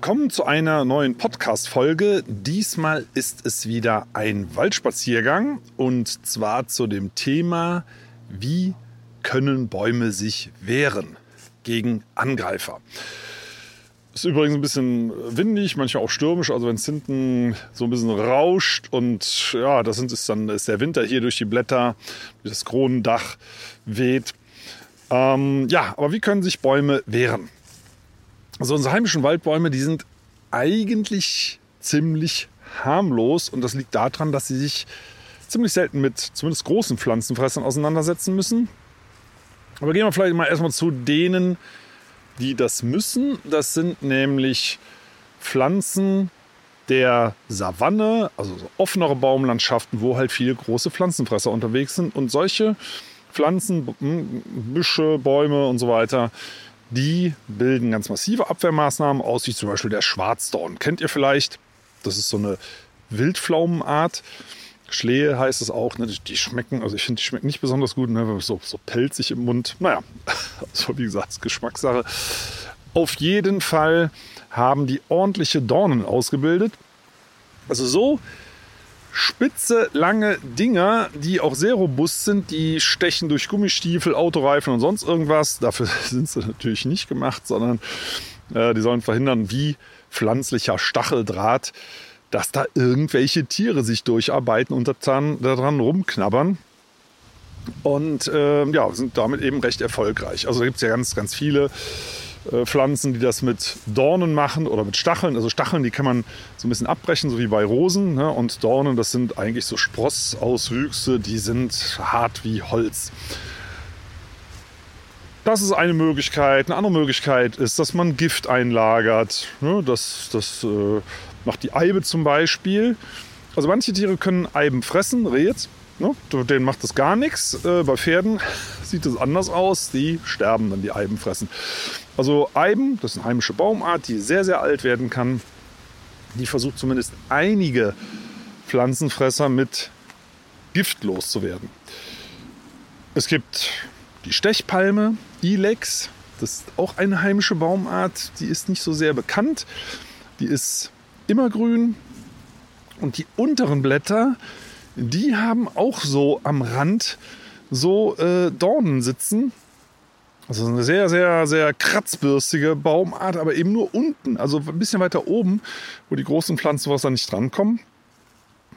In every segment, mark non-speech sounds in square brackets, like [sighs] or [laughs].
Willkommen zu einer neuen Podcast-Folge. Diesmal ist es wieder ein Waldspaziergang und zwar zu dem Thema, wie können Bäume sich wehren gegen Angreifer. Ist übrigens ein bisschen windig, manchmal auch stürmisch. Also wenn es hinten so ein bisschen rauscht und ja, das ist dann ist der Winter hier durch die Blätter, durch das Kronendach weht. Ähm, ja, aber wie können sich Bäume wehren? Also unsere heimischen Waldbäume, die sind eigentlich ziemlich harmlos und das liegt daran, dass sie sich ziemlich selten mit zumindest großen Pflanzenfressern auseinandersetzen müssen. Aber gehen wir vielleicht mal erstmal zu denen, die das müssen. Das sind nämlich Pflanzen der Savanne, also so offenere Baumlandschaften, wo halt viele große Pflanzenfresser unterwegs sind. Und solche Pflanzen, Büsche, Bäume und so weiter, die bilden ganz massive Abwehrmaßnahmen aus, wie zum Beispiel der Schwarzdorn. Kennt ihr vielleicht? Das ist so eine Wildpflaumenart. Schlehe heißt es auch. Ne? Die schmecken, also ich finde, die schmecken nicht besonders gut, ne? so, so pelzig im Mund. Naja, [laughs] so wie gesagt, Geschmackssache. Auf jeden Fall haben die ordentliche Dornen ausgebildet. Also so spitze, lange Dinger, die auch sehr robust sind. Die stechen durch Gummistiefel, Autoreifen und sonst irgendwas. Dafür [laughs] sind sie natürlich nicht gemacht, sondern äh, die sollen verhindern, wie pflanzlicher Stacheldraht, dass da irgendwelche Tiere sich durcharbeiten und daran, rumknabbern. Und äh, ja, sind damit eben recht erfolgreich. Also da gibt es ja ganz, ganz viele Pflanzen, die das mit Dornen machen oder mit Stacheln. Also Stacheln, die kann man so ein bisschen abbrechen, so wie bei Rosen. Ne? Und Dornen, das sind eigentlich so Sprossauswüchse, die sind hart wie Holz. Das ist eine Möglichkeit. Eine andere Möglichkeit ist, dass man Gift einlagert. Ne? Das, das äh, macht die Eibe zum Beispiel. Also manche Tiere können Eiben fressen, Rehs. Ne? Denen macht das gar nichts. Äh, bei Pferden [laughs] sieht es anders aus. Die sterben, wenn die Eiben fressen. Also Eiben, das ist eine heimische Baumart, die sehr, sehr alt werden kann. Die versucht zumindest einige Pflanzenfresser mit Gift loszuwerden. Es gibt die Stechpalme, Ilex. Das ist auch eine heimische Baumart. Die ist nicht so sehr bekannt. Die ist immergrün. Und die unteren Blätter, die haben auch so am Rand so äh, Dornen sitzen. Also eine sehr, sehr, sehr kratzbürstige Baumart, aber eben nur unten, also ein bisschen weiter oben, wo die großen Pflanzenwasser nicht drankommen.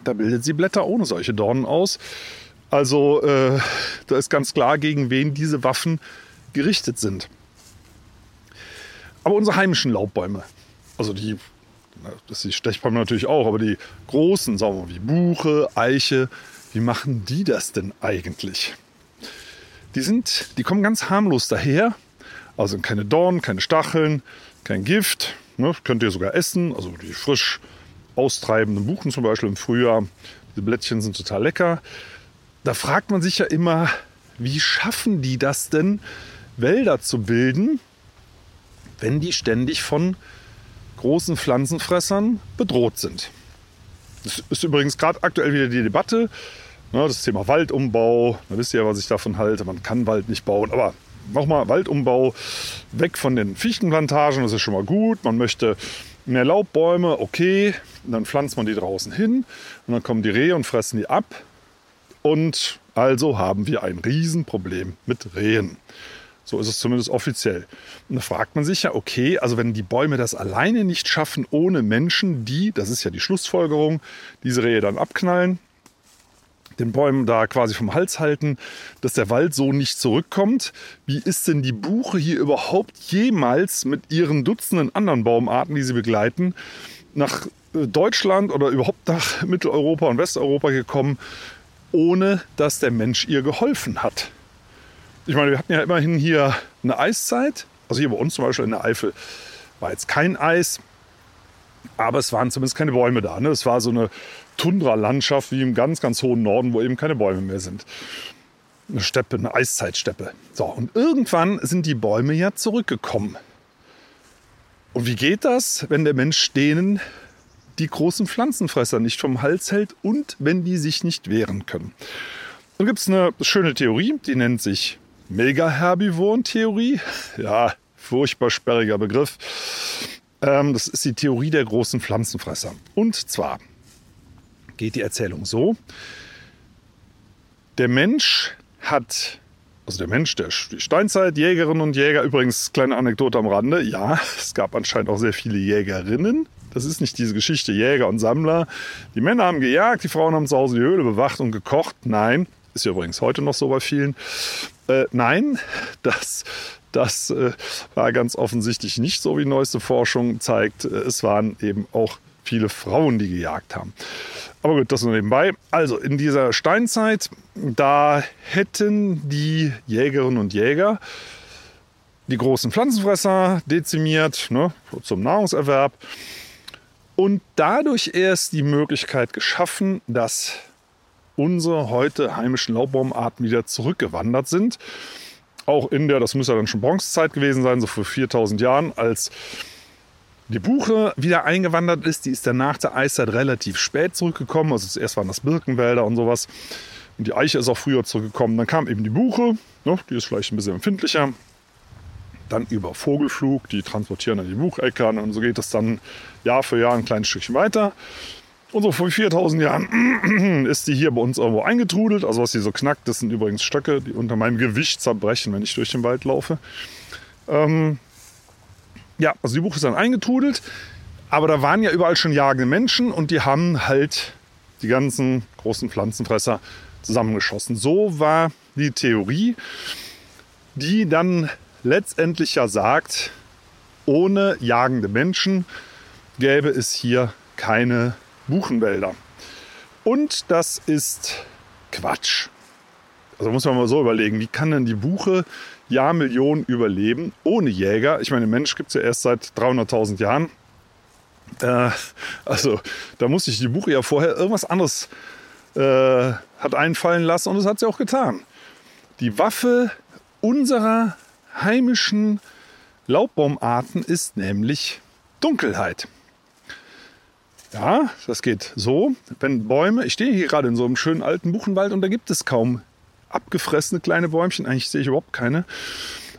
Da bildet sie Blätter ohne solche Dornen aus. Also äh, da ist ganz klar, gegen wen diese Waffen gerichtet sind. Aber unsere heimischen Laubbäume, also die das ist die Stechpalme natürlich auch, aber die großen, mal, wie Buche, Eiche, wie machen die das denn eigentlich? Die sind, die kommen ganz harmlos daher. Also keine Dornen, keine Stacheln, kein Gift. Ne, könnt ihr sogar essen. Also die frisch austreibenden Buchen zum Beispiel im Frühjahr. Diese Blättchen sind total lecker. Da fragt man sich ja immer, wie schaffen die das denn, Wälder zu bilden, wenn die ständig von großen Pflanzenfressern bedroht sind. Das ist übrigens gerade aktuell wieder die Debatte. Ne, das Thema Waldumbau. Da wisst ihr ja, was ich davon halte. Man kann Wald nicht bauen. Aber nochmal Waldumbau weg von den Fichtenplantagen. Das ist schon mal gut. Man möchte mehr Laubbäume. Okay. Und dann pflanzt man die draußen hin. Und dann kommen die Rehe und fressen die ab. Und also haben wir ein Riesenproblem mit Rehen. So ist es zumindest offiziell. Und da fragt man sich ja, okay, also wenn die Bäume das alleine nicht schaffen, ohne Menschen, die, das ist ja die Schlussfolgerung, diese Rehe dann abknallen, den Bäumen da quasi vom Hals halten, dass der Wald so nicht zurückkommt. Wie ist denn die Buche hier überhaupt jemals mit ihren Dutzenden anderen Baumarten, die sie begleiten, nach äh, Deutschland oder überhaupt nach Mitteleuropa und Westeuropa gekommen, ohne dass der Mensch ihr geholfen hat? Ich meine, wir hatten ja immerhin hier eine Eiszeit. Also hier bei uns zum Beispiel in der Eifel War jetzt kein Eis, aber es waren zumindest keine Bäume da. Ne? Es war so eine Tundra-Landschaft wie im ganz, ganz hohen Norden, wo eben keine Bäume mehr sind. Eine Steppe, eine Eiszeitsteppe. So, und irgendwann sind die Bäume ja zurückgekommen. Und wie geht das, wenn der Mensch denen die großen Pflanzenfresser nicht vom Hals hält und wenn die sich nicht wehren können? Dann gibt es eine schöne Theorie, die nennt sich Megaherbivoren-Theorie. Ja, furchtbar sperriger Begriff. Ähm, das ist die Theorie der großen Pflanzenfresser. Und zwar geht die Erzählung so. Der Mensch hat, also der Mensch, der Steinzeit, Jägerinnen und Jäger, übrigens kleine Anekdote am Rande, ja, es gab anscheinend auch sehr viele Jägerinnen. Das ist nicht diese Geschichte Jäger und Sammler. Die Männer haben gejagt, die Frauen haben zu Hause die Höhle bewacht und gekocht. Nein, ist ja übrigens heute noch so bei vielen. Äh, nein, das, das äh, war ganz offensichtlich nicht so, wie neueste Forschung zeigt. Es waren eben auch viele Frauen, die gejagt haben. Aber gut, das nur nebenbei. Also in dieser Steinzeit, da hätten die Jägerinnen und Jäger die großen Pflanzenfresser dezimiert ne, zum Nahrungserwerb und dadurch erst die Möglichkeit geschaffen, dass unsere heute heimischen Laubbaumarten wieder zurückgewandert sind. Auch in der, das müsste ja dann schon Bronzezeit gewesen sein, so vor 4000 Jahren, als die Buche wieder eingewandert ist. Die ist dann nach der Eiszeit relativ spät zurückgekommen. Also zuerst waren das Birkenwälder und sowas. Und die Eiche ist auch früher zurückgekommen. Dann kam eben die Buche, ne, die ist vielleicht ein bisschen empfindlicher. Dann über Vogelflug, die transportieren dann die Bucheckern und so geht es dann Jahr für Jahr ein kleines Stückchen weiter. Und so vor 4000 Jahren [clears throat] ist die hier bei uns irgendwo eingetrudelt. Also was hier so knackt, das sind übrigens Stöcke, die unter meinem Gewicht zerbrechen, wenn ich durch den Wald laufe. Ähm ja, also die Buche ist dann eingetrudelt. Aber da waren ja überall schon jagende Menschen und die haben halt die ganzen großen Pflanzenfresser zusammengeschossen. So war die Theorie, die dann letztendlich ja sagt, ohne jagende Menschen gäbe es hier keine Buchenwälder. Und das ist Quatsch. Also muss man mal so überlegen, wie kann denn die Buche Jahrmillionen überleben ohne Jäger? Ich meine, Mensch gibt es ja erst seit 300.000 Jahren. Äh, also da muss sich die Buche ja vorher irgendwas anderes äh, hat einfallen lassen und das hat sie auch getan. Die Waffe unserer heimischen Laubbaumarten ist nämlich Dunkelheit. Ja, das geht so. Wenn Bäume, ich stehe hier gerade in so einem schönen alten Buchenwald und da gibt es kaum abgefressene kleine Bäumchen. Eigentlich sehe ich überhaupt keine.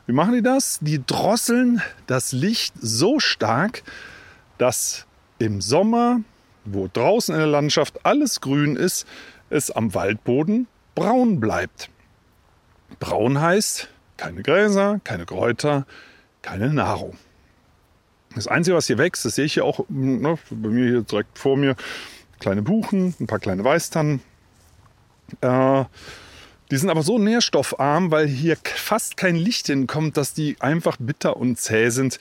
Wie machen die das? Die drosseln das Licht so stark, dass im Sommer, wo draußen in der Landschaft alles grün ist, es am Waldboden braun bleibt. Braun heißt keine Gräser, keine Kräuter, keine Nahrung. Das Einzige, was hier wächst, das sehe ich hier auch ne, bei mir hier direkt vor mir, kleine Buchen, ein paar kleine Weißtannen. Äh, die sind aber so nährstoffarm, weil hier fast kein Licht hinkommt, dass die einfach bitter und zäh sind.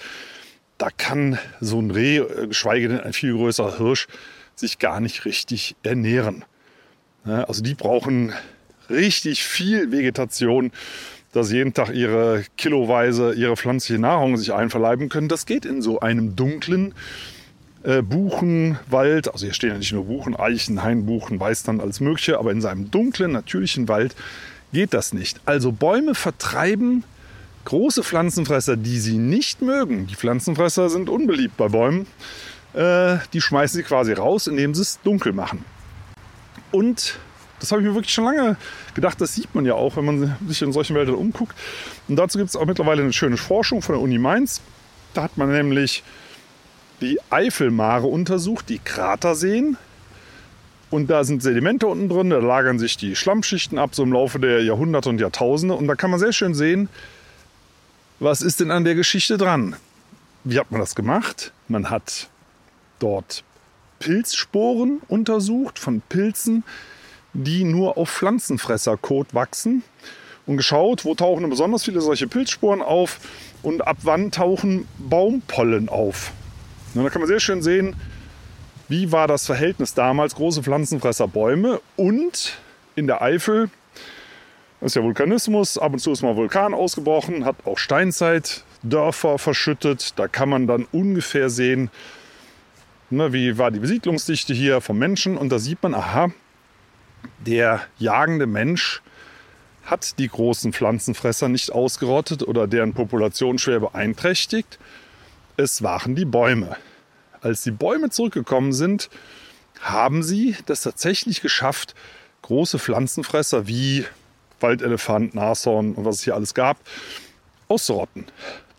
Da kann so ein Reh, äh, geschweige denn ein viel größerer Hirsch, sich gar nicht richtig ernähren. Also die brauchen richtig viel Vegetation, dass jeden Tag ihre kiloweise ihre pflanzliche Nahrung sich einverleiben können. Das geht in so einem dunklen äh, Buchenwald. Also hier stehen ja nicht nur Buchen, Eichen, Hainbuchen, Weißtern, alles Mögliche, aber in seinem dunklen, natürlichen Wald geht das nicht. Also Bäume vertreiben große Pflanzenfresser, die sie nicht mögen. Die Pflanzenfresser sind unbeliebt bei Bäumen. Äh, die schmeißen sie quasi raus, indem sie es dunkel machen. Und das habe ich mir wirklich schon lange gedacht. Das sieht man ja auch, wenn man sich in solchen Wäldern umguckt. Und dazu gibt es auch mittlerweile eine schöne Forschung von der Uni Mainz. Da hat man nämlich die Eifelmare untersucht, die Kraterseen. Und da sind Sedimente unten drin, da lagern sich die Schlammschichten ab, so im Laufe der Jahrhunderte und Jahrtausende. Und da kann man sehr schön sehen, was ist denn an der Geschichte dran. Wie hat man das gemacht? Man hat dort Pilzsporen untersucht von Pilzen, die nur auf Pflanzenfresserkot wachsen und geschaut, wo tauchen besonders viele solche Pilzsporen auf und ab wann tauchen Baumpollen auf. Und da kann man sehr schön sehen, wie war das Verhältnis damals, große Pflanzenfresser Bäume und in der Eifel, das ist ja Vulkanismus, ab und zu ist mal Vulkan ausgebrochen, hat auch Steinzeit Dörfer verschüttet. Da kann man dann ungefähr sehen, ne, wie war die Besiedlungsdichte hier vom Menschen. Und da sieht man, aha, der jagende Mensch hat die großen Pflanzenfresser nicht ausgerottet oder deren Population schwer beeinträchtigt. Es waren die Bäume. Als die Bäume zurückgekommen sind, haben sie das tatsächlich geschafft, große Pflanzenfresser wie Waldelefant, Nashorn und was es hier alles gab, auszurotten.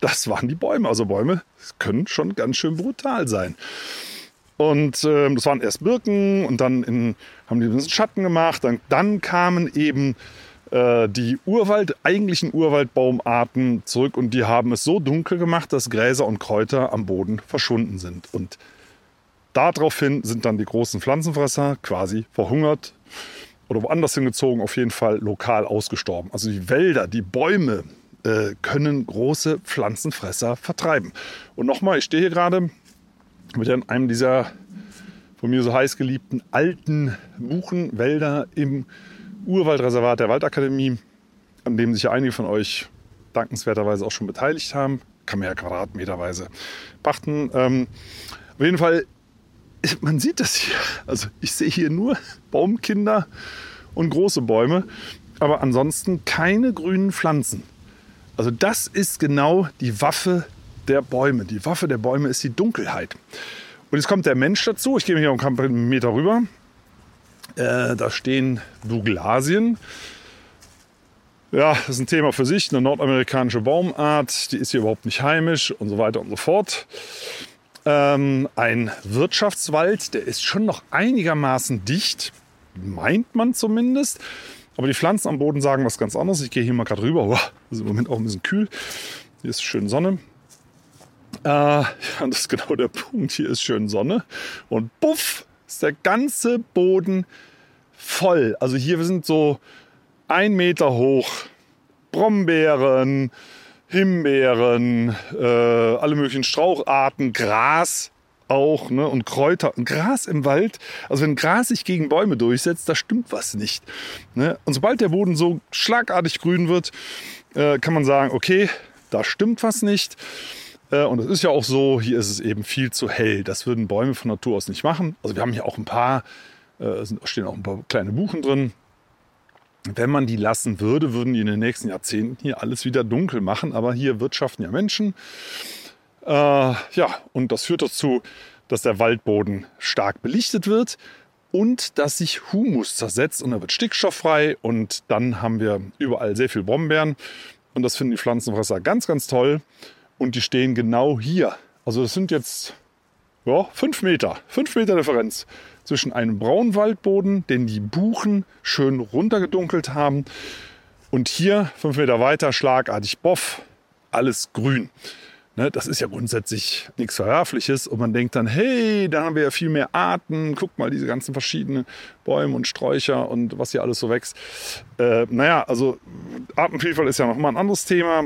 Das waren die Bäume. Also Bäume können schon ganz schön brutal sein. Und äh, das waren erst Birken und dann in, haben die ein bisschen Schatten gemacht. Dann, dann kamen eben äh, die Urwald, eigentlichen Urwaldbaumarten zurück und die haben es so dunkel gemacht, dass Gräser und Kräuter am Boden verschwunden sind. Und daraufhin sind dann die großen Pflanzenfresser quasi verhungert oder woanders hingezogen, auf jeden Fall lokal ausgestorben. Also die Wälder, die Bäume äh, können große Pflanzenfresser vertreiben. Und nochmal, ich stehe hier gerade mit einem dieser von mir so heiß geliebten alten Buchenwälder im Urwaldreservat der Waldakademie, an dem sich einige von euch dankenswerterweise auch schon beteiligt haben. Kann man ja quadratmeterweise pachten. Ähm, auf jeden Fall, man sieht das hier. Also ich sehe hier nur Baumkinder und große Bäume, aber ansonsten keine grünen Pflanzen. Also das ist genau die Waffe der Bäume. Die Waffe der Bäume ist die Dunkelheit. Und jetzt kommt der Mensch dazu. Ich gehe hier einen Meter rüber. Äh, da stehen Douglasien. Ja, das ist ein Thema für sich. Eine nordamerikanische Baumart, die ist hier überhaupt nicht heimisch und so weiter und so fort. Ähm, ein Wirtschaftswald, der ist schon noch einigermaßen dicht, meint man zumindest. Aber die Pflanzen am Boden sagen was ganz anderes. Ich gehe hier mal gerade rüber. Wow, ist im Moment auch ein bisschen kühl. Hier ist schön Sonne. Äh, ja, das ist genau der Punkt. Hier ist schön Sonne. Und puff, ist der ganze Boden voll. Also hier sind so ein Meter hoch Brombeeren, Himbeeren, äh, alle möglichen Straucharten, Gras auch ne, und Kräuter. Und Gras im Wald, also wenn Gras sich gegen Bäume durchsetzt, da stimmt was nicht. Ne? Und sobald der Boden so schlagartig grün wird, äh, kann man sagen, okay, da stimmt was nicht. Äh, und es ist ja auch so, hier ist es eben viel zu hell. Das würden Bäume von Natur aus nicht machen. Also wir haben hier auch ein paar, äh, stehen auch ein paar kleine Buchen drin. Wenn man die lassen würde, würden die in den nächsten Jahrzehnten hier alles wieder dunkel machen. Aber hier wirtschaften ja Menschen. Äh, ja, und das führt dazu, dass der Waldboden stark belichtet wird und dass sich Humus zersetzt und er wird stickstofffrei und dann haben wir überall sehr viel Brombeeren und das finden die Pflanzenfresser ganz, ganz toll und die stehen genau hier. Also das sind jetzt ja, fünf Meter, fünf Meter Differenz zwischen einem Braunwaldboden, den die Buchen schön runtergedunkelt haben, und hier fünf Meter weiter schlagartig Boff, alles grün. Ne, das ist ja grundsätzlich nichts Verwerfliches und man denkt dann, hey, da haben wir ja viel mehr Arten, guck mal diese ganzen verschiedenen Bäume und Sträucher und was hier alles so wächst. Äh, naja, also Artenvielfalt ist ja nochmal ein anderes Thema.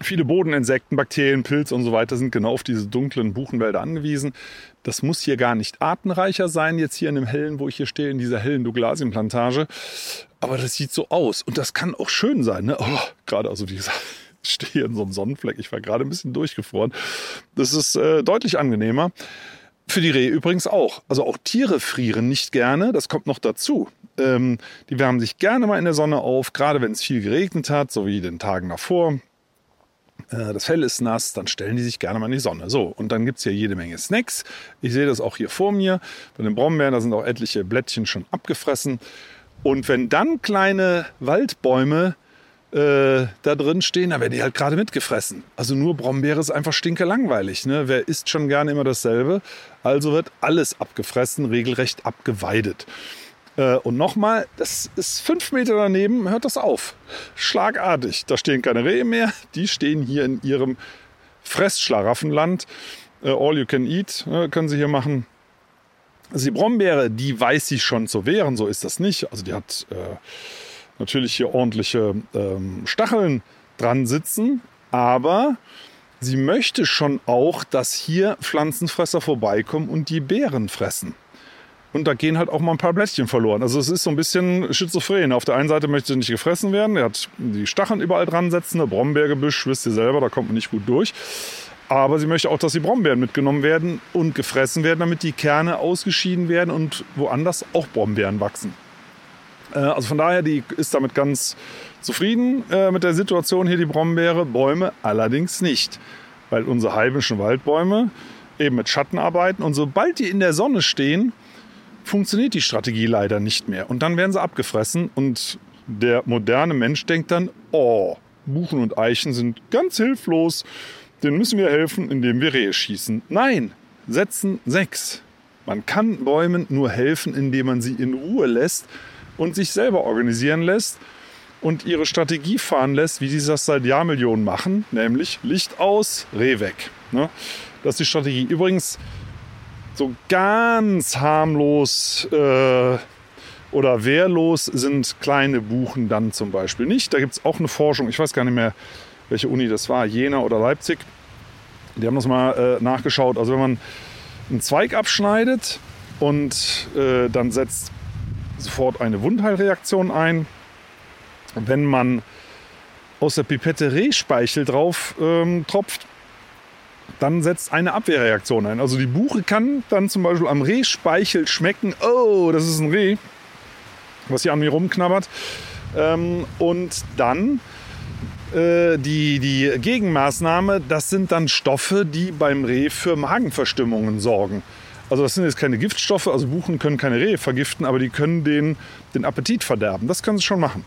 Viele Bodeninsekten, Bakterien, Pilze und so weiter sind genau auf diese dunklen Buchenwälder angewiesen. Das muss hier gar nicht artenreicher sein, jetzt hier in dem hellen, wo ich hier stehe, in dieser hellen Douglasienplantage. Aber das sieht so aus. Und das kann auch schön sein. Ne? Oh, gerade, also wie gesagt, [laughs] ich stehe hier in so einem Sonnenfleck. Ich war gerade ein bisschen durchgefroren. Das ist äh, deutlich angenehmer. Für die Rehe übrigens auch. Also auch Tiere frieren nicht gerne. Das kommt noch dazu. Ähm, die wärmen sich gerne mal in der Sonne auf, gerade wenn es viel geregnet hat, so wie den Tagen davor. Äh, das Fell ist nass, dann stellen die sich gerne mal in die Sonne. So, und dann gibt es hier jede Menge Snacks. Ich sehe das auch hier vor mir. Bei den Brombeeren, da sind auch etliche Blättchen schon abgefressen. Und wenn dann kleine Waldbäume äh, da drin stehen, dann werden die halt gerade mitgefressen. Also nur Brombeere ist einfach stinke langweilig. Ne? Wer isst schon gerne immer dasselbe? Also wird alles abgefressen, regelrecht abgeweidet. Äh, und nochmal, das ist fünf Meter daneben, hört das auf. Schlagartig. Da stehen keine Rehe mehr, die stehen hier in ihrem Fressschlaraffenland. Äh, all you can eat äh, können sie hier machen. Die Brombeere, die weiß sich schon zu wehren, so ist das nicht. Also die hat äh, natürlich hier ordentliche ähm, Stacheln dran sitzen, aber sie möchte schon auch, dass hier Pflanzenfresser vorbeikommen und die Beeren fressen. Und da gehen halt auch mal ein paar Blättchen verloren. Also es ist so ein bisschen schizophren. Auf der einen Seite möchte sie nicht gefressen werden. Er hat die Stacheln überall dran setzen. Brombeergebüsch, wisst ihr selber, da kommt man nicht gut durch. Aber sie möchte auch, dass die Brombeeren mitgenommen werden und gefressen werden, damit die Kerne ausgeschieden werden und woanders auch Brombeeren wachsen. Äh, also von daher, die ist damit ganz zufrieden äh, mit der Situation hier, die Brombeere. Bäume allerdings nicht, weil unsere heimischen Waldbäume eben mit Schatten arbeiten und sobald die in der Sonne stehen, funktioniert die Strategie leider nicht mehr. Und dann werden sie abgefressen und der moderne Mensch denkt dann, oh, Buchen und Eichen sind ganz hilflos, denen müssen wir helfen, indem wir Rehe schießen. Nein, setzen sechs. Man kann Bäumen nur helfen, indem man sie in Ruhe lässt und sich selber organisieren lässt und ihre Strategie fahren lässt, wie sie das seit Jahrmillionen machen, nämlich Licht aus, Reh weg. Ne? Das ist die Strategie. Übrigens, so ganz harmlos äh, oder wehrlos sind kleine Buchen dann zum Beispiel nicht. Da gibt es auch eine Forschung, ich weiß gar nicht mehr, welche Uni das war, Jena oder Leipzig. Die haben das mal äh, nachgeschaut. Also wenn man einen Zweig abschneidet und äh, dann setzt sofort eine Wundheilreaktion ein. Wenn man aus der Pipette Rehspeichel drauf ähm, tropft, dann setzt eine Abwehrreaktion ein. Also die Buche kann dann zum Beispiel am Rehspeichel schmecken, oh, das ist ein Reh, was hier an mir rumknabbert. Ähm, und dann äh, die, die Gegenmaßnahme, das sind dann Stoffe, die beim Reh für Magenverstimmungen sorgen. Also das sind jetzt keine Giftstoffe, also Buchen können keine Rehe vergiften, aber die können den, den Appetit verderben. Das können sie schon machen.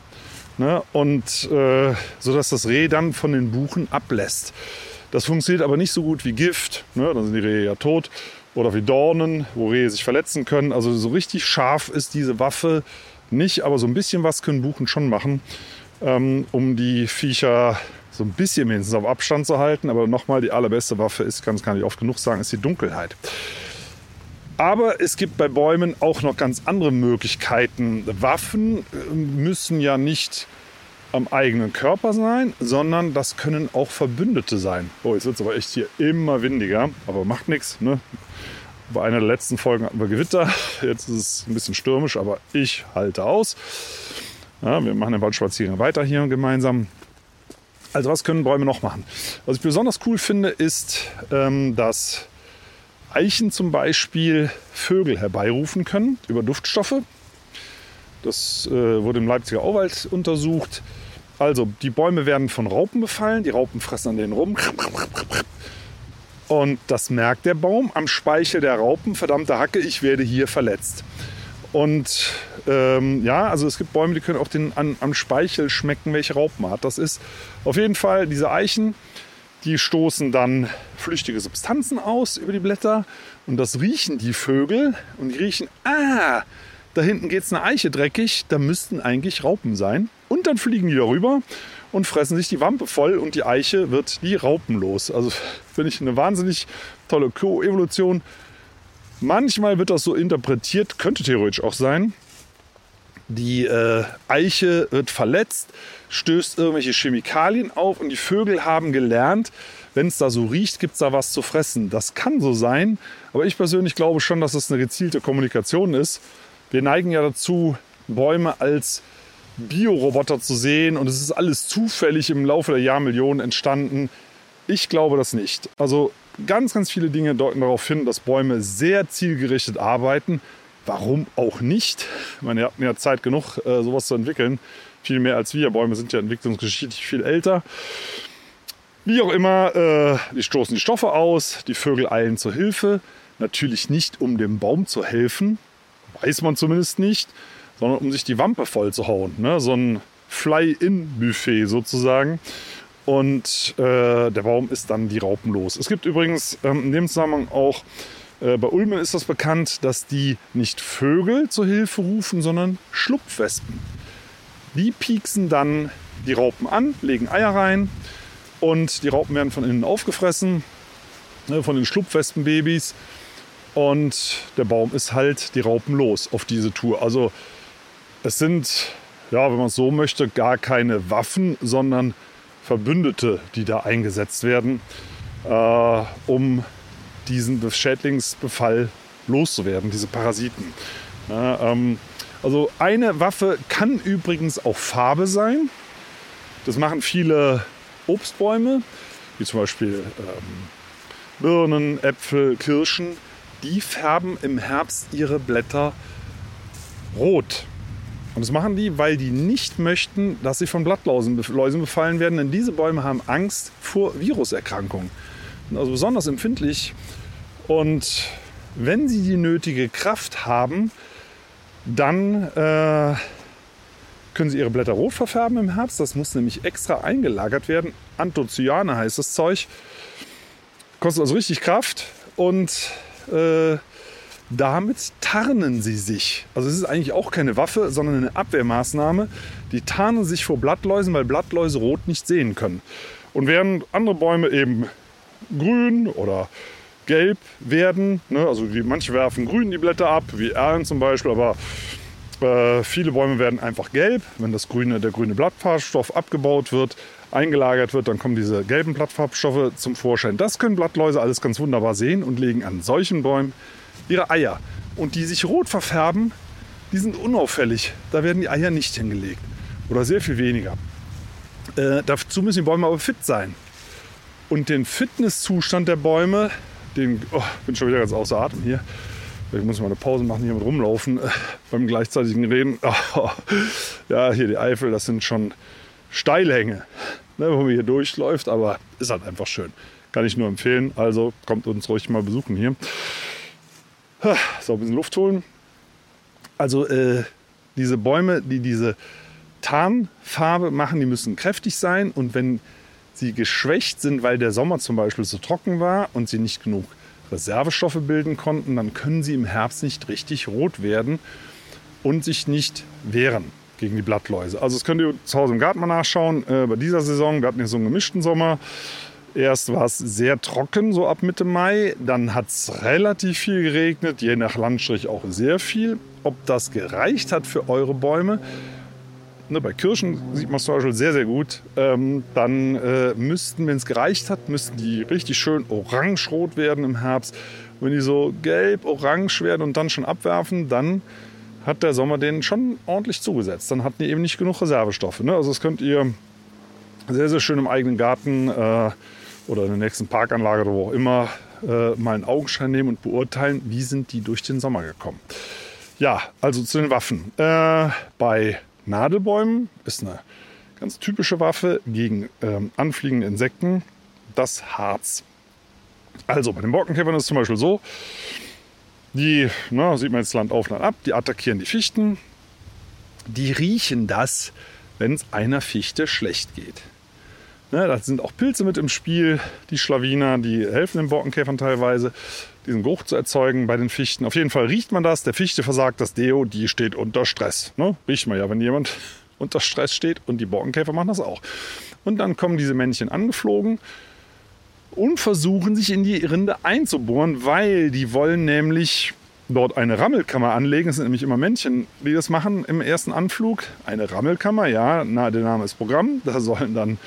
Ne? Und äh, so dass das Reh dann von den Buchen ablässt. Das funktioniert aber nicht so gut wie Gift, ne? dann sind die Rehe ja tot. Oder wie Dornen, wo Rehe sich verletzen können. Also so richtig scharf ist diese Waffe nicht, aber so ein bisschen was können Buchen schon machen, ähm, um die Viecher so ein bisschen mindestens auf Abstand zu halten. Aber nochmal, die allerbeste Waffe ist, kann es gar nicht oft genug sagen, ist die Dunkelheit. Aber es gibt bei Bäumen auch noch ganz andere Möglichkeiten. Waffen äh, müssen ja nicht am eigenen Körper sein, sondern das können auch Verbündete sein. Oh, jetzt wird es aber echt hier immer windiger, aber macht nichts. Ne? Bei einer der letzten Folgen hatten wir Gewitter. Jetzt ist es ein bisschen stürmisch, aber ich halte aus. Ja, wir machen den Waldspaziergang weiter hier gemeinsam. Also was können Bäume noch machen? Was ich besonders cool finde, ist, ähm, dass Eichen zum Beispiel Vögel herbeirufen können über Duftstoffe. Das äh, wurde im Leipziger Auwald untersucht. Also die Bäume werden von Raupen befallen, die Raupen fressen an denen rum. Und das merkt der Baum am Speichel der Raupen, verdammte Hacke, ich werde hier verletzt. Und ähm, ja, also es gibt Bäume, die können auch den, an, am Speichel schmecken, welche Raupenart das ist. Auf jeden Fall diese Eichen, die stoßen dann flüchtige Substanzen aus über die Blätter und das riechen die Vögel und die riechen, ah, da hinten geht es eine Eiche dreckig, da müssten eigentlich Raupen sein. Und dann fliegen die darüber und fressen sich die Wampe voll und die Eiche wird die Raupen los. Also finde ich eine wahnsinnig tolle Koevolution. Manchmal wird das so interpretiert, könnte theoretisch auch sein. Die äh, Eiche wird verletzt, stößt irgendwelche Chemikalien auf und die Vögel haben gelernt, wenn es da so riecht, gibt es da was zu fressen. Das kann so sein, aber ich persönlich glaube schon, dass es das eine gezielte Kommunikation ist wir neigen ja dazu, Bäume als Bioroboter zu sehen und es ist alles zufällig im Laufe der Jahrmillionen entstanden. Ich glaube das nicht. Also ganz, ganz viele Dinge deuten darauf hin, dass Bäume sehr zielgerichtet arbeiten. Warum auch nicht? Ich meine, ihr habt ja Zeit genug, äh, sowas zu entwickeln. Viel mehr als wir. Bäume sind ja entwicklungsgeschichtlich viel älter. Wie auch immer, äh, die stoßen die Stoffe aus, die Vögel eilen zur Hilfe. Natürlich nicht, um dem Baum zu helfen, weiß man zumindest nicht, sondern um sich die Wampe voll zu hauen. Ne? So ein Fly-In-Buffet sozusagen. Und äh, der Baum ist dann die Raupen los. Es gibt übrigens ähm, in dem Zusammenhang auch, äh, bei Ulmen ist das bekannt, dass die nicht Vögel zur Hilfe rufen, sondern Schlupfwespen. Die pieksen dann die Raupen an, legen Eier rein und die Raupen werden von innen aufgefressen, ne, von den Schlupfwespenbabys. Und der Baum ist halt die Raupen los auf diese Tour. Also es sind, ja, wenn man es so möchte, gar keine Waffen, sondern Verbündete, die da eingesetzt werden, äh, um diesen Schädlingsbefall loszuwerden, diese Parasiten. Ja, ähm, also eine Waffe kann übrigens auch Farbe sein. Das machen viele Obstbäume, wie zum Beispiel ähm, Birnen, Äpfel, Kirschen. Die färben im Herbst ihre Blätter rot. Und das machen die, weil die nicht möchten, dass sie von Blattläusen befallen werden, denn diese Bäume haben Angst vor Viruserkrankungen. Sind also besonders empfindlich. Und wenn sie die nötige Kraft haben, dann äh, können sie ihre Blätter rot verfärben im Herbst. Das muss nämlich extra eingelagert werden. Anthocyane heißt das Zeug. Kostet also richtig Kraft und äh, damit tarnen sie sich. Also es ist eigentlich auch keine Waffe, sondern eine Abwehrmaßnahme. Die tarnen sich vor Blattläusen, weil Blattläuse rot nicht sehen können. Und während andere Bäume eben grün oder gelb werden, ne, also die, manche werfen grün die Blätter ab, wie Erlen zum Beispiel, aber äh, viele Bäume werden einfach gelb. Wenn das grüne, der grüne Blattfarbstoff abgebaut wird, eingelagert wird, dann kommen diese gelben Blattfarbstoffe zum Vorschein. Das können Blattläuse alles ganz wunderbar sehen und legen an solchen Bäumen ihre Eier. Und die sich rot verfärben, die sind unauffällig. Da werden die Eier nicht hingelegt. Oder sehr viel weniger. Äh, dazu müssen die Bäume aber fit sein. Und den Fitnesszustand der Bäume, den oh, bin schon wieder ganz außer Atem hier. Ich muss mal eine Pause machen, hier mit rumlaufen äh, beim gleichzeitigen Reden. Oh, [laughs] ja, hier die Eifel, das sind schon Steilhänge, ne, wo man hier durchläuft, aber ist halt einfach schön. Kann ich nur empfehlen. Also kommt uns ruhig mal besuchen hier. [sighs] So, ein bisschen Luft holen. Also äh, diese Bäume, die diese Tarnfarbe machen, die müssen kräftig sein. Und wenn sie geschwächt sind, weil der Sommer zum Beispiel so trocken war und sie nicht genug Reservestoffe bilden konnten, dann können sie im Herbst nicht richtig rot werden und sich nicht wehren gegen die Blattläuse. Also das könnt ihr zu Hause im Garten mal nachschauen. Äh, bei dieser Saison, wir hatten ja so einen gemischten Sommer. Erst war es sehr trocken, so ab Mitte Mai. Dann hat es relativ viel geregnet, je nach Landstrich auch sehr viel. Ob das gereicht hat für eure Bäume, ne, bei Kirschen sieht man es zum Beispiel sehr, sehr gut. Ähm, dann äh, müssten, wenn es gereicht hat, müssten die richtig schön orange-rot werden im Herbst. Wenn die so gelb-orange werden und dann schon abwerfen, dann hat der Sommer denen schon ordentlich zugesetzt. Dann hatten die eben nicht genug Reservestoffe. Ne? Also das könnt ihr sehr, sehr schön im eigenen Garten äh, oder in der nächsten Parkanlage oder wo auch immer äh, mal einen Augenschein nehmen und beurteilen, wie sind die durch den Sommer gekommen. Ja, also zu den Waffen. Äh, bei Nadelbäumen ist eine ganz typische Waffe gegen ähm, anfliegende Insekten das Harz. Also bei den Borkenkäfern ist es zum Beispiel so, die, na, sieht man jetzt Land auf, Land ab, die attackieren die Fichten. Die riechen das, wenn es einer Fichte schlecht geht. Ne, da sind auch Pilze mit im Spiel, die Schlawiner, die helfen den Borkenkäfern teilweise, diesen Geruch zu erzeugen bei den Fichten. Auf jeden Fall riecht man das. Der Fichte versagt das Deo, die steht unter Stress. Ne? Riecht man ja, wenn jemand [laughs] unter Stress steht und die Borkenkäfer machen das auch. Und dann kommen diese Männchen angeflogen und versuchen sich in die Rinde einzubohren, weil die wollen nämlich dort eine Rammelkammer anlegen. Es sind nämlich immer Männchen, die das machen im ersten Anflug. Eine Rammelkammer, ja, na, der Name ist Programm. Da sollen dann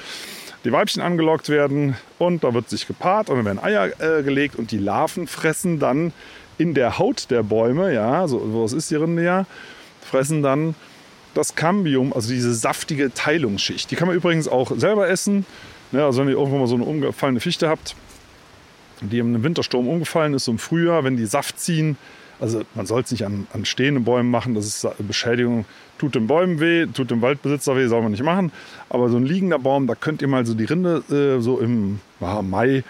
die Weibchen angelockt werden und da wird sich gepaart und dann werden Eier äh, gelegt und die Larven fressen dann in der Haut der Bäume, ja, so was ist die Rinde ja, fressen dann das Cambium, also diese saftige Teilungsschicht. Die kann man übrigens auch selber essen. Ja, also wenn ihr irgendwo mal so eine umgefallene Fichte habt, die im Wintersturm umgefallen ist, so im Frühjahr, wenn die Saft ziehen, also man soll es nicht an, an stehenden Bäumen machen, das ist Beschädigung tut den Bäumen weh, tut dem Waldbesitzer weh, soll man nicht machen. Aber so ein liegender Baum, da könnt ihr mal so die Rinde äh, so im ja, Mai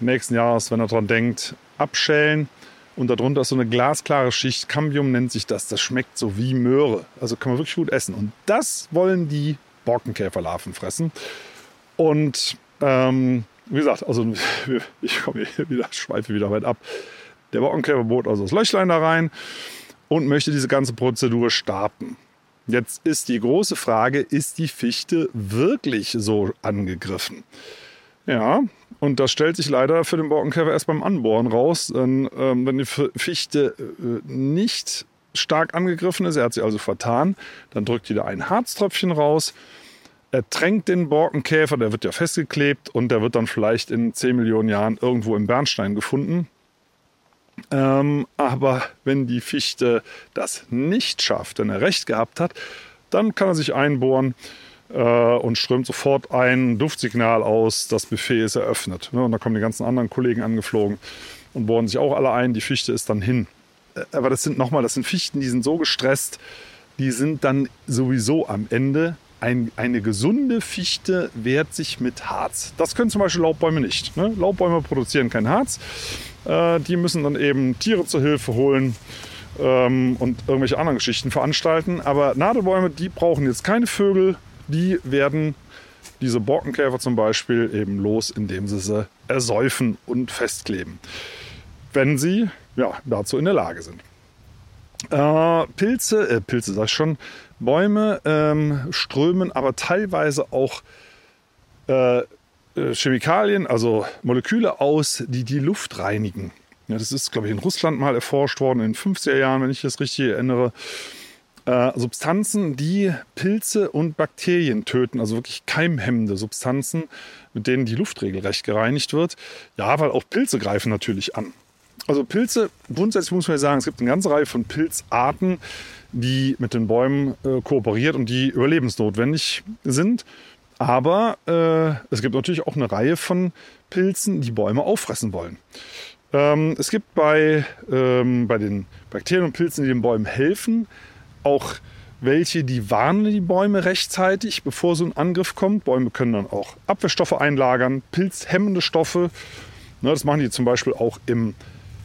nächsten Jahres, wenn er dran denkt, abschälen. Und darunter ist so eine glasklare Schicht. Cambium nennt sich das. Das schmeckt so wie Möhre. Also kann man wirklich gut essen. Und das wollen die Borkenkäferlarven fressen. Und ähm, wie gesagt, also [laughs] ich komme hier wieder, schweife wieder weit ab. Der Borkenkäfer bohrt also das Löchlein da rein und möchte diese ganze Prozedur starten. Jetzt ist die große Frage, ist die Fichte wirklich so angegriffen? Ja, und das stellt sich leider für den Borkenkäfer erst beim Anbohren raus. Denn, ähm, wenn die Fichte äh, nicht stark angegriffen ist, er hat sie also vertan, dann drückt wieder ein Harztröpfchen raus, ertränkt den Borkenkäfer, der wird ja festgeklebt und der wird dann vielleicht in 10 Millionen Jahren irgendwo im Bernstein gefunden. Ähm, aber wenn die Fichte das nicht schafft, wenn er recht gehabt hat, dann kann er sich einbohren äh, und strömt sofort ein Duftsignal aus, das Buffet ist eröffnet. Ne? Und da kommen die ganzen anderen Kollegen angeflogen und bohren sich auch alle ein. Die Fichte ist dann hin. Äh, aber das sind nochmal, das sind Fichten, die sind so gestresst, die sind dann sowieso am Ende. Ein, eine gesunde Fichte wehrt sich mit Harz. Das können zum Beispiel Laubbäume nicht. Ne? Laubbäume produzieren kein Harz. Äh, die müssen dann eben Tiere zur Hilfe holen ähm, und irgendwelche anderen Geschichten veranstalten. Aber Nadelbäume, die brauchen jetzt keine Vögel. Die werden diese Borkenkäfer zum Beispiel eben los, indem sie sie ersäufen und festkleben. Wenn sie ja, dazu in der Lage sind. Äh, Pilze, äh, Pilze sag ich schon, Bäume ähm, strömen aber teilweise auch äh, Chemikalien, also Moleküle aus, die die Luft reinigen. Ja, das ist, glaube ich, in Russland mal erforscht worden in den 50er Jahren, wenn ich das richtig erinnere. Äh, Substanzen, die Pilze und Bakterien töten, also wirklich keimhemmende Substanzen, mit denen die Luft regelrecht gereinigt wird. Ja, weil auch Pilze greifen natürlich an. Also Pilze, grundsätzlich muss man sagen, es gibt eine ganze Reihe von Pilzarten, die mit den Bäumen äh, kooperiert und die überlebensnotwendig sind. Aber äh, es gibt natürlich auch eine Reihe von Pilzen, die Bäume auffressen wollen. Ähm, es gibt bei, ähm, bei den Bakterien und Pilzen, die den Bäumen helfen, auch welche, die warnen die Bäume rechtzeitig, bevor so ein Angriff kommt. Bäume können dann auch Abwehrstoffe einlagern, pilzhemmende Stoffe. Ne, das machen die zum Beispiel auch im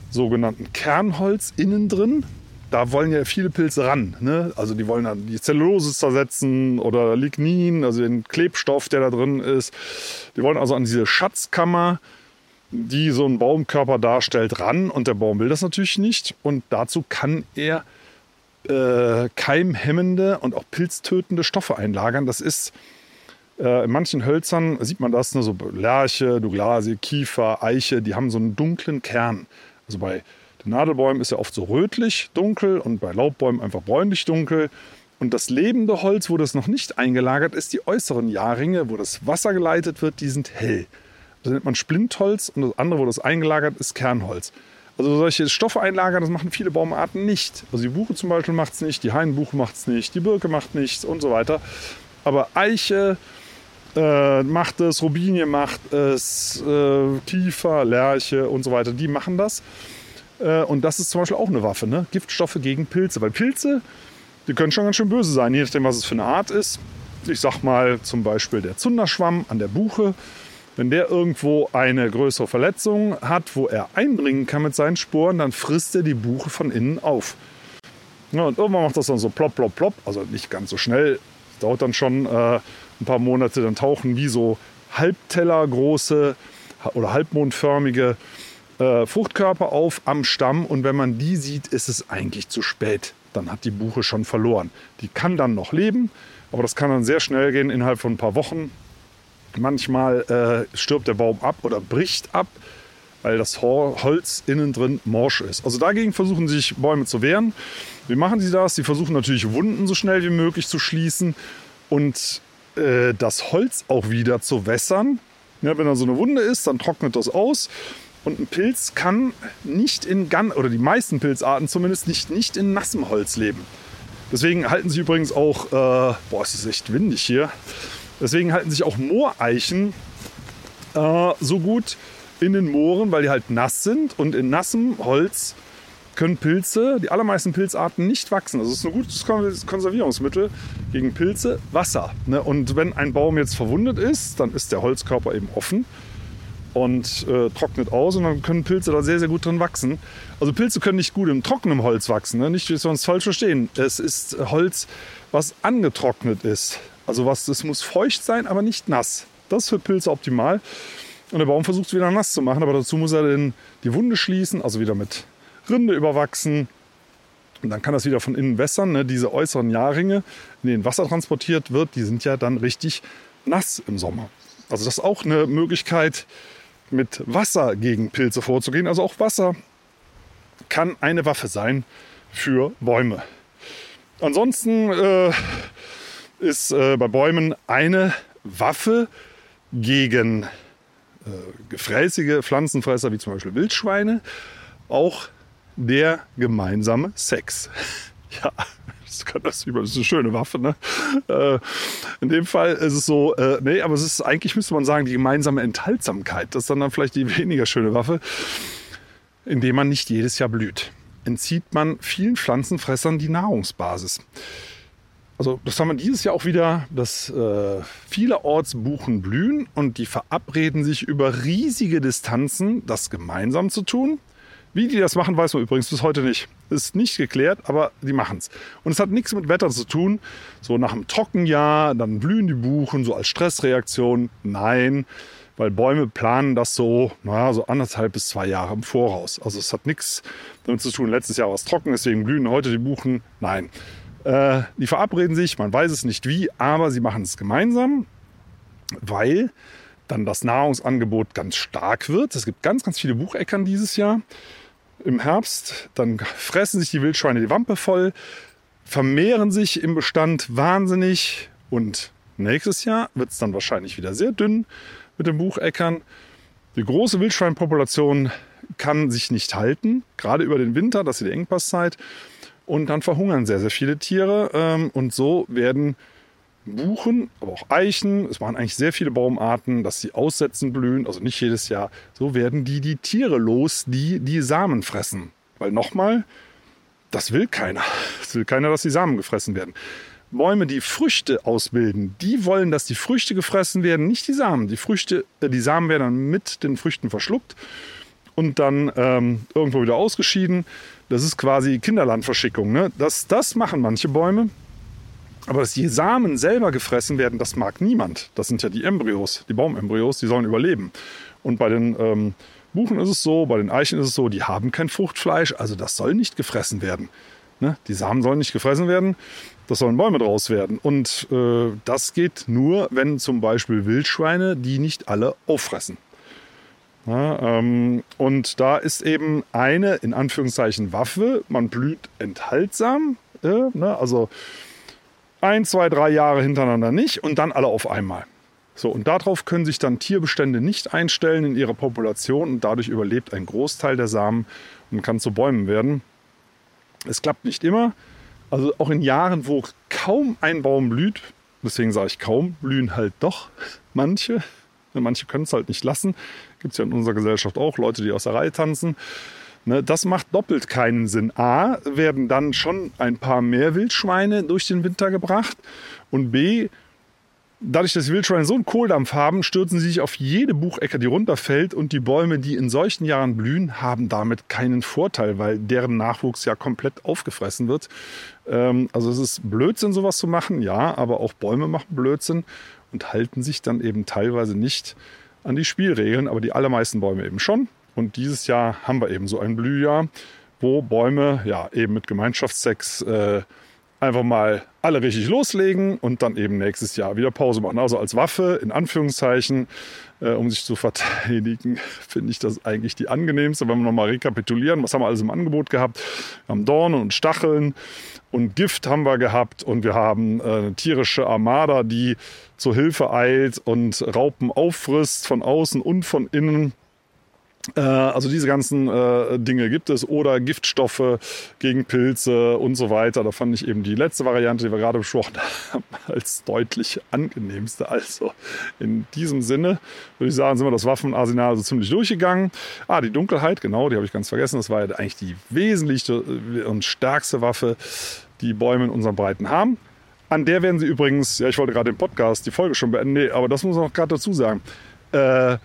sogenannten Kernholz innen drin. Da wollen ja viele Pilze ran. Ne? Also die wollen dann die Zellulose zersetzen oder Lignin, also den Klebstoff, der da drin ist. Die wollen also an diese Schatzkammer, die so ein Baumkörper darstellt, ran. Und der Baum will das natürlich nicht. Und dazu kann er äh, keimhemmende und auch pilztötende Stoffe einlagern. Das ist äh, in manchen Hölzern, sieht man das, ne, so Lärche, Douglasie, Kiefer, Eiche, die haben so einen dunklen Kern. Also bei den Nadelbäumen ist er oft so rötlich dunkel und bei Laubbäumen einfach bräunlich dunkel. Und das lebende Holz, wo das noch nicht eingelagert ist, die äußeren Jahrringe, wo das Wasser geleitet wird, die sind hell. Das nennt man Splintholz und das andere, wo das eingelagert ist, Kernholz. Also solche Stoffe einlagern, das machen viele Baumarten nicht. Also die Buche zum Beispiel macht es nicht, die Hainbuche macht es nicht, die Birke macht nichts und so weiter. Aber Eiche äh, macht es, Robinie macht es, äh, Kiefer, Lerche und so weiter, die machen das. Äh, und das ist zum Beispiel auch eine Waffe, ne? Giftstoffe gegen Pilze. Weil Pilze, die können schon ganz schön böse sein, je nachdem, was es für eine Art ist. Ich sag mal zum Beispiel der Zunderschwamm an der Buche. Wenn der irgendwo eine größere Verletzung hat, wo er eindringen kann mit seinen Sporen, dann frisst er die Buche von innen auf. Ja, und irgendwann macht das dann so plopp, plopp, plopp. Also nicht ganz so schnell. Das dauert dann schon äh, ein paar Monate. Dann tauchen wie so halbtellergroße oder halbmondförmige äh, Fruchtkörper auf am Stamm und wenn man die sieht, ist es eigentlich zu spät. Dann hat die Buche schon verloren. Die kann dann noch leben, aber das kann dann sehr schnell gehen, innerhalb von ein paar Wochen. Manchmal äh, stirbt der Baum ab oder bricht ab, weil das Holz innen drin morsch ist. Also dagegen versuchen sich Bäume zu wehren. Wie machen sie das? Sie versuchen natürlich Wunden so schnell wie möglich zu schließen und äh, das Holz auch wieder zu wässern. Ja, wenn da so eine Wunde ist, dann trocknet das aus und ein Pilz kann nicht in ganz, oder die meisten Pilzarten zumindest nicht, nicht in nassem Holz leben. Deswegen halten sich übrigens auch, äh, boah, es ist echt windig hier. Deswegen halten sich auch Mooreichen äh, so gut in den Mooren, weil die halt nass sind und in nassem Holz können Pilze, die allermeisten Pilzarten nicht wachsen. Also es ist ein gutes Konservierungsmittel gegen Pilze, Wasser. Ne? Und wenn ein Baum jetzt verwundet ist, dann ist der Holzkörper eben offen und äh, trocknet aus und dann können Pilze da sehr, sehr gut drin wachsen. Also Pilze können nicht gut im trockenen Holz wachsen, ne? nicht, dass wir uns falsch verstehen. Es ist Holz, was angetrocknet ist. Also was, es muss feucht sein, aber nicht nass. Das ist für Pilze optimal. Und der Baum versucht es wieder nass zu machen, aber dazu muss er den, die Wunde schließen, also wieder mit Rinde überwachsen. Und dann kann das wieder von innen wässern. Ne? Diese äußeren Jahrringe, in denen Wasser transportiert wird, die sind ja dann richtig nass im Sommer. Also das ist auch eine Möglichkeit, mit Wasser gegen Pilze vorzugehen. Also auch Wasser kann eine Waffe sein für Bäume. Ansonsten äh, ist äh, bei Bäumen eine Waffe gegen äh, gefräßige Pflanzenfresser wie zum Beispiel Wildschweine auch der gemeinsame Sex. [laughs] Ja, das, kann das, das ist eine schöne Waffe, ne? Äh, in dem Fall ist es so, äh, nee, aber es ist eigentlich müsste man sagen, die gemeinsame Enthaltsamkeit. Das ist dann, dann vielleicht die [laughs] weniger schöne Waffe, indem man nicht jedes Jahr blüht. Entzieht man vielen Pflanzenfressern die Nahrungsbasis. Also das haben wir dieses Jahr auch wieder, dass äh, vielerorts Buchen blühen und die verabreden sich über riesige Distanzen, das gemeinsam zu tun. Wie die das machen, weiß man übrigens bis heute nicht. Ist nicht geklärt, aber die machen es. Und es hat nichts mit Wetter zu tun. So nach einem Trockenjahr, dann blühen die Buchen so als Stressreaktion. Nein, weil Bäume planen das so, naja, so anderthalb bis zwei Jahre im Voraus. Also es hat nichts damit zu tun. Letztes Jahr war es trocken, deswegen blühen heute die Buchen. Nein. Äh, die verabreden sich, man weiß es nicht wie, aber sie machen es gemeinsam, weil dann das Nahrungsangebot ganz stark wird. Es gibt ganz, ganz viele Bucheckern dieses Jahr im Herbst. Dann fressen sich die Wildschweine die Wampe voll, vermehren sich im Bestand wahnsinnig und nächstes Jahr wird es dann wahrscheinlich wieder sehr dünn mit den Bucheckern. Die große Wildschweinpopulation kann sich nicht halten, gerade über den Winter, das ist die Engpasszeit. Und dann verhungern sehr, sehr viele Tiere. Ähm, und so werden Buchen, aber auch Eichen, es waren eigentlich sehr viele Baumarten, dass sie aussetzen blühen, also nicht jedes Jahr. So werden die die Tiere los, die die Samen fressen. Weil nochmal, das will keiner. Das will keiner, dass die Samen gefressen werden. Bäume, die Früchte ausbilden, die wollen, dass die Früchte gefressen werden, nicht die Samen. Die Früchte, äh, die Samen werden dann mit den Früchten verschluckt und dann ähm, irgendwo wieder ausgeschieden. Das ist quasi Kinderlandverschickung. Ne? Das, das machen manche Bäume. Aber dass die Samen selber gefressen werden, das mag niemand. Das sind ja die Embryos, die Baumembryos, die sollen überleben. Und bei den ähm, Buchen ist es so, bei den Eichen ist es so, die haben kein Fruchtfleisch, also das soll nicht gefressen werden. Ne? Die Samen sollen nicht gefressen werden, das sollen Bäume draus werden. Und äh, das geht nur, wenn zum Beispiel Wildschweine die nicht alle auffressen. Ja, ähm, und da ist eben eine, in Anführungszeichen, Waffe. Man blüht enthaltsam. Äh, ne? Also ein, zwei, drei Jahre hintereinander nicht und dann alle auf einmal. So, und darauf können sich dann Tierbestände nicht einstellen in ihrer Population und dadurch überlebt ein Großteil der Samen und kann zu Bäumen werden. Es klappt nicht immer. Also auch in Jahren, wo kaum ein Baum blüht, deswegen sage ich kaum, blühen halt doch [laughs] manche. Manche können es halt nicht lassen. Gibt es ja in unserer Gesellschaft auch Leute, die aus der Reihe tanzen. Ne, das macht doppelt keinen Sinn. A, werden dann schon ein paar mehr Wildschweine durch den Winter gebracht. Und B, dadurch, dass die Wildschweine so einen Kohldampf haben, stürzen sie sich auf jede Buchecke, die runterfällt. Und die Bäume, die in solchen Jahren blühen, haben damit keinen Vorteil, weil deren Nachwuchs ja komplett aufgefressen wird. Ähm, also es ist Blödsinn, sowas zu machen, ja, aber auch Bäume machen Blödsinn und halten sich dann eben teilweise nicht an die Spielregeln, aber die allermeisten Bäume eben schon. Und dieses Jahr haben wir eben so ein Blühjahr, wo Bäume ja eben mit Gemeinschaftssex äh, einfach mal alle richtig loslegen und dann eben nächstes Jahr wieder Pause machen. Also als Waffe in Anführungszeichen, äh, um sich zu verteidigen, [laughs] finde ich das eigentlich die angenehmste. Wenn wir nochmal rekapitulieren, was haben wir alles im Angebot gehabt? Wir haben Dornen und Stacheln und Gift haben wir gehabt und wir haben äh, eine tierische Armada, die zur Hilfe eilt und Raupen auffrisst von außen und von innen. Äh, also diese ganzen äh, Dinge gibt es oder Giftstoffe gegen Pilze und so weiter. Da fand ich eben die letzte Variante, die wir gerade besprochen haben, [laughs] als deutlich angenehmste. Also in diesem Sinne würde ich sagen, sind wir das Waffenarsenal so ziemlich durchgegangen. Ah, die Dunkelheit, genau, die habe ich ganz vergessen. Das war ja eigentlich die wesentlichste und stärkste Waffe, die Bäume in unserem Breiten haben. An der werden sie übrigens, ja, ich wollte gerade den Podcast, die Folge schon beenden, nee, aber das muss man auch gerade dazu sagen. Äh,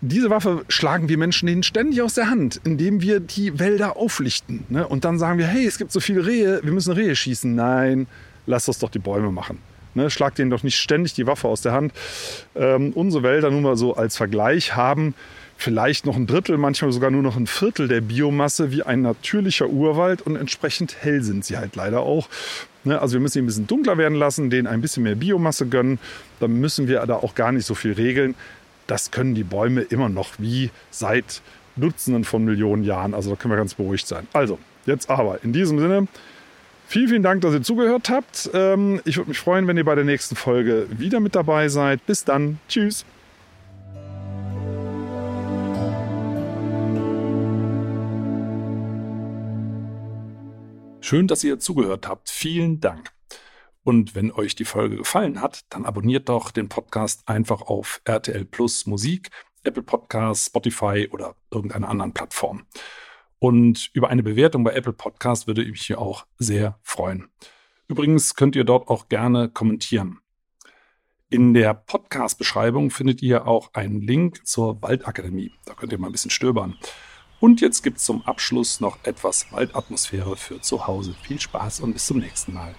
diese Waffe schlagen wir Menschen denen ständig aus der Hand, indem wir die Wälder auflichten. Ne? Und dann sagen wir, hey, es gibt so viele Rehe, wir müssen Rehe schießen. Nein, lass das doch die Bäume machen. Ne? Schlag denen doch nicht ständig die Waffe aus der Hand. Ähm, unsere Wälder nun mal so als Vergleich haben vielleicht noch ein Drittel, manchmal sogar nur noch ein Viertel der Biomasse wie ein natürlicher Urwald und entsprechend hell sind sie halt leider auch. Ne? Also wir müssen ihn ein bisschen dunkler werden lassen, denen ein bisschen mehr Biomasse gönnen. Dann müssen wir da auch gar nicht so viel regeln das können die Bäume immer noch wie seit Dutzenden von Millionen Jahren. Also da können wir ganz beruhigt sein. Also, jetzt aber in diesem Sinne, vielen, vielen Dank, dass ihr zugehört habt. Ähm, ich würde mich freuen, wenn ihr bei der nächsten Folge wieder mit dabei seid. Bis dann. Tschüss. Schön, dass ihr zugehört habt. Vielen Dank. Und wenn euch die Folge gefallen hat, dann abonniert doch den Podcast einfach auf RTL Plus Musik, Apple Podcasts, Spotify oder irgendeiner anderen Plattform. Und über eine Bewertung bei Apple Podcast würde ich mich hier auch sehr freuen. Übrigens könnt ihr dort auch gerne kommentieren. In der Podcast-Beschreibung findet ihr auch einen Link zur Waldakademie. Da könnt ihr mal ein bisschen stöbern. Und jetzt gibt es zum Abschluss noch etwas Waldatmosphäre für zu Hause. Viel Spaß und bis zum nächsten Mal.